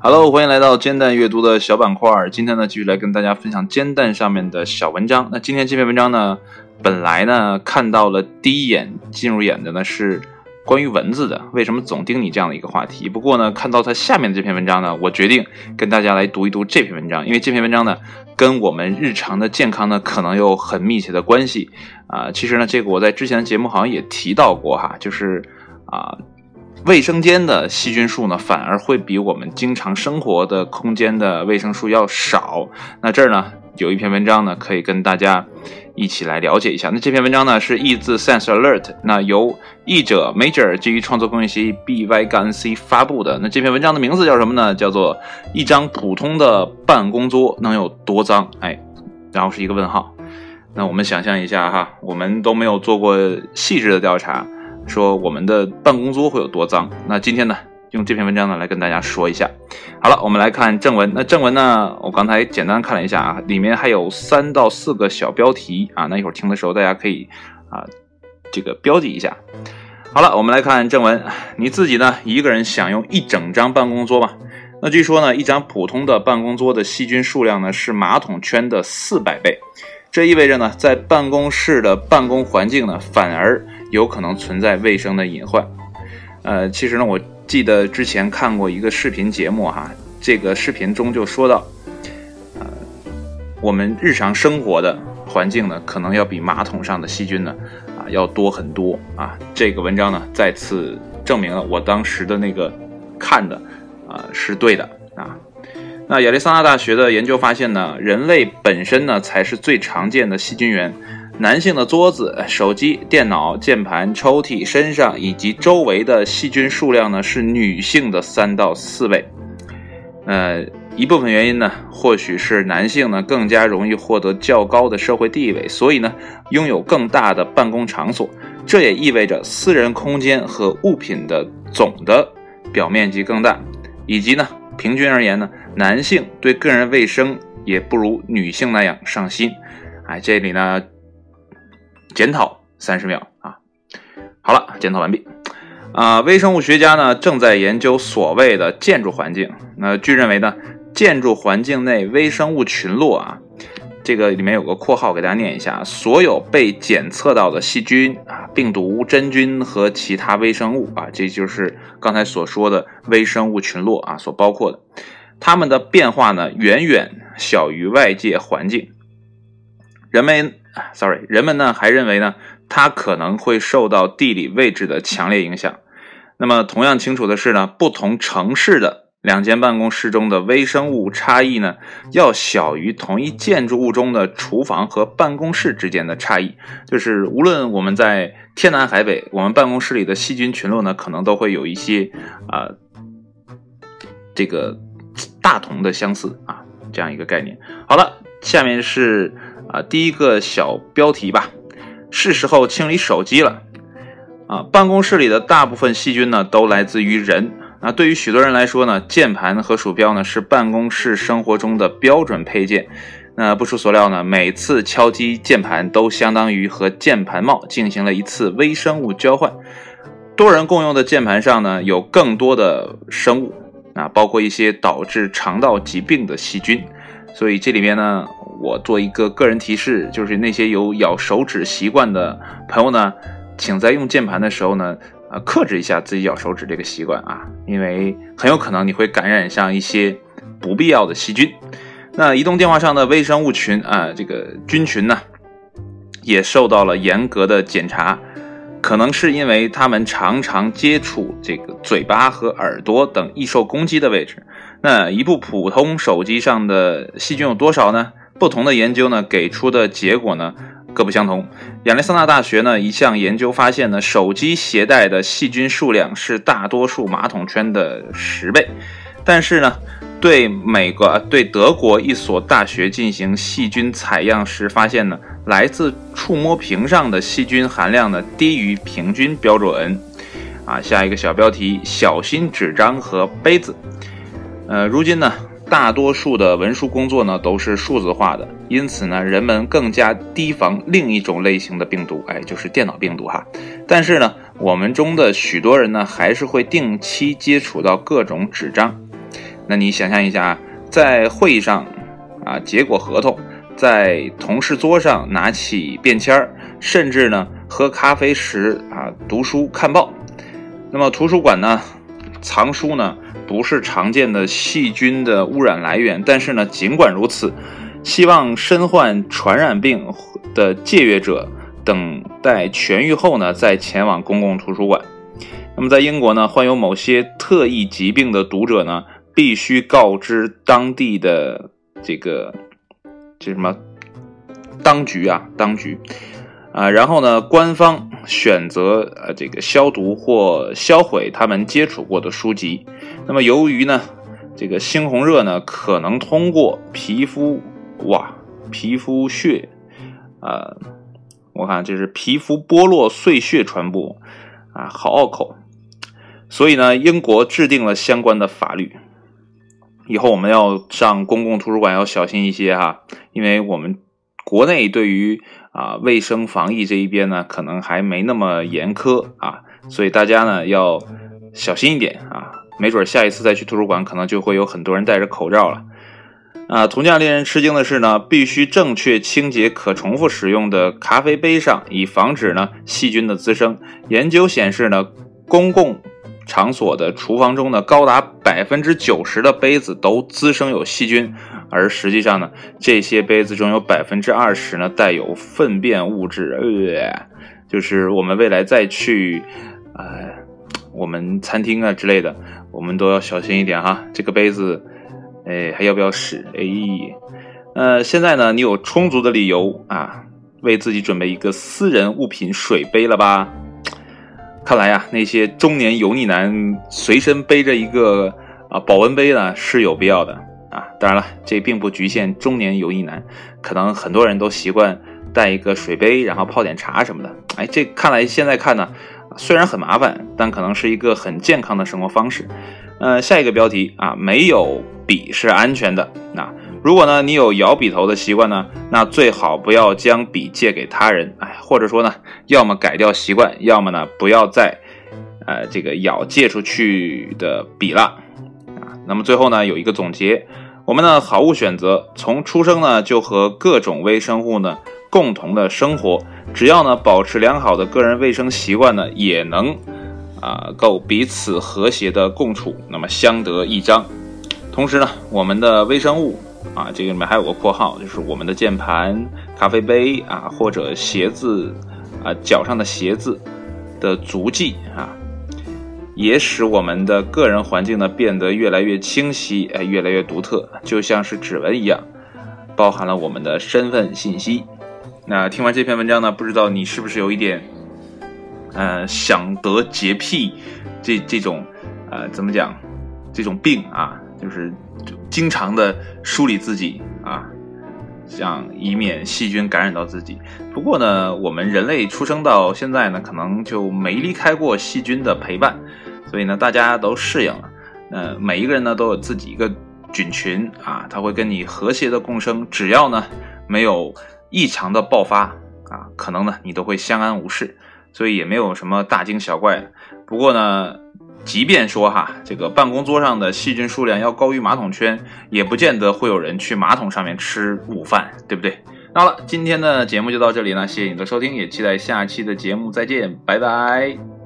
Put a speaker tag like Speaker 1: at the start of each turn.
Speaker 1: Hello，欢迎来到煎蛋阅读的小板块。今天呢，继续来跟大家分享煎蛋上面的小文章。那今天这篇文章呢，本来呢看到了第一眼进入眼的呢是关于蚊子的，为什么总盯你这样的一个话题。不过呢，看到它下面的这篇文章呢，我决定跟大家来读一读这篇文章，因为这篇文章呢跟我们日常的健康呢可能有很密切的关系啊。其实呢，这个我在之前的节目好像也提到过哈，就是啊。卫生间的细菌数呢，反而会比我们经常生活的空间的卫生数要少。那这儿呢，有一篇文章呢，可以跟大家一起来了解一下。那这篇文章呢，是译自 Sense Alert，那由译者 Major 基于创作工业协议 BY 杠 C 发布的。那这篇文章的名字叫什么呢？叫做一张普通的办公桌能有多脏？哎，然后是一个问号。那我们想象一下哈，我们都没有做过细致的调查。说我们的办公桌会有多脏？那今天呢，用这篇文章呢来跟大家说一下。好了，我们来看正文。那正文呢，我刚才简单看了一下啊，里面还有三到四个小标题啊。那一会儿听的时候，大家可以啊这个标记一下。好了，我们来看正文。你自己呢，一个人享用一整张办公桌吧？那据说呢，一张普通的办公桌的细菌数量呢是马桶圈的四百倍。这意味着呢，在办公室的办公环境呢，反而有可能存在卫生的隐患。呃，其实呢，我记得之前看过一个视频节目哈，这个视频中就说到，呃，我们日常生活的环境呢，可能要比马桶上的细菌呢，啊，要多很多啊。这个文章呢，再次证明了我当时的那个看的啊是对的啊。那亚利桑那大学的研究发现呢，人类本身呢才是最常见的细菌源。男性的桌子、手机、电脑、键盘、抽屉、身上以及周围的细菌数量呢是女性的三到四倍。呃，一部分原因呢，或许是男性呢更加容易获得较高的社会地位，所以呢拥有更大的办公场所。这也意味着私人空间和物品的总的表面积更大，以及呢。平均而言呢，男性对个人卫生也不如女性那样上心。哎，这里呢，检讨三十秒啊。好了，检讨完毕。啊，微生物学家呢正在研究所谓的建筑环境。那据认为呢，建筑环境内微生物群落啊。这个里面有个括号，给大家念一下：所有被检测到的细菌啊、病毒、真菌和其他微生物啊，这就是刚才所说的微生物群落啊所包括的。它们的变化呢，远远小于外界环境。人们，sorry，人们呢还认为呢，它可能会受到地理位置的强烈影响。那么，同样清楚的是呢，不同城市的。两间办公室中的微生物差异呢，要小于同一建筑物中的厨房和办公室之间的差异。就是无论我们在天南海北，我们办公室里的细菌群落呢，可能都会有一些啊，这个大同的相似啊，这样一个概念。好了，下面是啊第一个小标题吧，是时候清理手机了。啊，办公室里的大部分细菌呢，都来自于人。那对于许多人来说呢，键盘和鼠标呢是办公室生活中的标准配件。那不出所料呢，每次敲击键盘都相当于和键盘帽进行了一次微生物交换。多人共用的键盘上呢，有更多的生物啊，包括一些导致肠道疾病的细菌。所以这里面呢，我做一个个人提示，就是那些有咬手指习惯的朋友呢，请在用键盘的时候呢。啊，克制一下自己咬手指这个习惯啊，因为很有可能你会感染上一些不必要的细菌。那移动电话上的微生物群啊，这个菌群呢，也受到了严格的检查，可能是因为他们常常接触这个嘴巴和耳朵等易受攻击的位置。那一部普通手机上的细菌有多少呢？不同的研究呢，给出的结果呢？各不相同。亚利桑那大学呢一项研究发现呢，手机携带的细菌数量是大多数马桶圈的十倍。但是呢，对美国、对德国一所大学进行细菌采样时发现呢，来自触摸屏上的细菌含量呢低于平均标准。啊，下一个小标题：小心纸张和杯子。呃，如今呢。大多数的文书工作呢都是数字化的，因此呢，人们更加提防另一种类型的病毒，哎，就是电脑病毒哈。但是呢，我们中的许多人呢，还是会定期接触到各种纸张。那你想象一下，在会议上啊结果合同，在同事桌上拿起便签儿，甚至呢喝咖啡时啊读书看报。那么图书馆呢，藏书呢不是常见的细菌的污染来源，但是呢尽管如此，希望身患传染病的借阅者。等待痊愈后呢，再前往公共图书馆。那么在英国呢，患有某些特异疾病的读者呢，必须告知当地的这个这什么当局啊，当局啊，然后呢，官方选择呃这个消毒或销毁他们接触过的书籍。那么由于呢，这个猩红热呢，可能通过皮肤哇，皮肤屑啊。我看这是皮肤剥落碎屑传播，啊，好拗口。所以呢，英国制定了相关的法律。以后我们要上公共图书馆要小心一些哈，因为我们国内对于啊卫生防疫这一边呢，可能还没那么严苛啊，所以大家呢要小心一点啊，没准下一次再去图书馆，可能就会有很多人戴着口罩了。啊，同样令人吃惊的是呢，必须正确清洁可重复使用的咖啡杯上，以防止呢细菌的滋生。研究显示呢，公共场所的厨房中呢，高达百分之九十的杯子都滋生有细菌，而实际上呢，这些杯子中有百分之二十呢带有粪便物质。呃，就是我们未来再去，呃，我们餐厅啊之类的，我们都要小心一点哈，这个杯子。哎，还要不要使？哎，呃，现在呢，你有充足的理由啊，为自己准备一个私人物品水杯了吧？看来呀，那些中年油腻男随身背着一个啊保温杯呢是有必要的啊。当然了，这并不局限中年油腻男，可能很多人都习惯带一个水杯，然后泡点茶什么的。哎，这看来现在看呢，虽然很麻烦，但可能是一个很健康的生活方式。呃，下一个标题啊，没有笔是安全的。那如果呢，你有摇笔头的习惯呢，那最好不要将笔借给他人。哎，或者说呢，要么改掉习惯，要么呢，不要再呃这个咬借出去的笔了。那么最后呢，有一个总结，我们呢，好物选择，从出生呢就和各种微生物呢共同的生活，只要呢保持良好的个人卫生习惯呢，也能。啊，够彼此和谐的共处，那么相得益彰。同时呢，我们的微生物啊，这个里面还有个括号，就是我们的键盘、咖啡杯啊，或者鞋子啊，脚上的鞋子的足迹啊，也使我们的个人环境呢变得越来越清晰，哎，越来越独特，就像是指纹一样，包含了我们的身份信息。那听完这篇文章呢，不知道你是不是有一点？呃，想得洁癖，这这种，呃，怎么讲，这种病啊，就是经常的梳理自己啊，想以免细菌感染到自己。不过呢，我们人类出生到现在呢，可能就没离开过细菌的陪伴，所以呢，大家都适应了。呃，每一个人呢，都有自己一个菌群啊，他会跟你和谐的共生，只要呢没有异常的爆发啊，可能呢你都会相安无事。所以也没有什么大惊小怪的。不过呢，即便说哈，这个办公桌上的细菌数量要高于马桶圈，也不见得会有人去马桶上面吃午饭，对不对？好了，今天的节目就到这里了，谢谢你的收听，也期待下期的节目再见，拜拜。